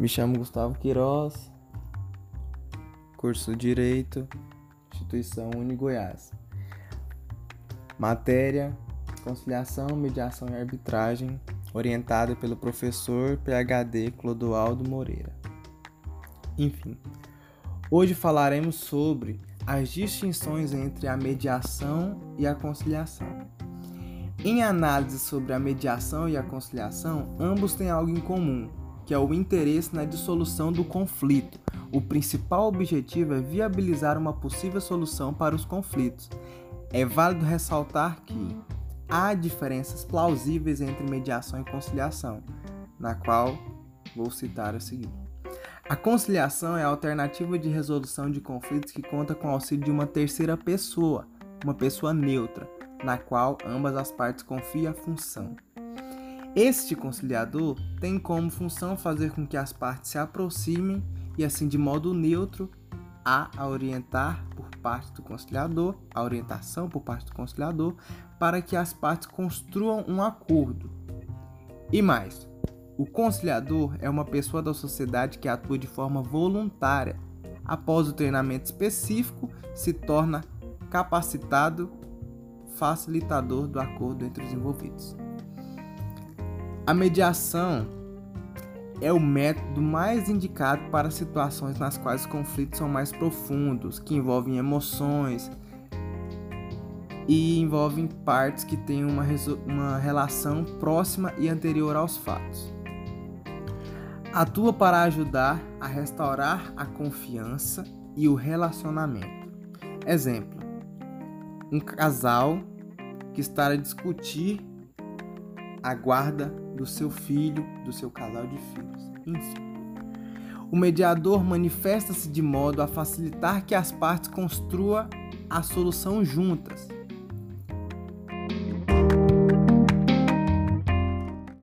Me chamo Gustavo Queiroz, curso Direito, instituição Uni Goiás. Matéria: Conciliação, Mediação e Arbitragem, orientada pelo professor PhD Clodoaldo Moreira. Enfim, hoje falaremos sobre as distinções entre a mediação e a conciliação. Em análise sobre a mediação e a conciliação, ambos têm algo em comum, que é o interesse na dissolução do conflito. O principal objetivo é viabilizar uma possível solução para os conflitos. É válido ressaltar que há diferenças plausíveis entre mediação e conciliação, na qual vou citar a seguir. A conciliação é a alternativa de resolução de conflitos que conta com o auxílio de uma terceira pessoa, uma pessoa neutra, na qual ambas as partes confiam a função. Este conciliador tem como função fazer com que as partes se aproximem e assim de modo neutro a orientar por parte do conciliador, a orientação por parte do conciliador, para que as partes construam um acordo. E mais, o conciliador é uma pessoa da sociedade que atua de forma voluntária. Após o treinamento específico, se torna capacitado facilitador do acordo entre os envolvidos. A mediação é o método mais indicado para situações nas quais os conflitos são mais profundos, que envolvem emoções e envolvem partes que têm uma, uma relação próxima e anterior aos fatos. Atua para ajudar a restaurar a confiança e o relacionamento. Exemplo: um casal que está a discutir a guarda do seu filho, do seu casal de filhos. Enfim. O mediador manifesta-se de modo a facilitar que as partes construam a solução juntas.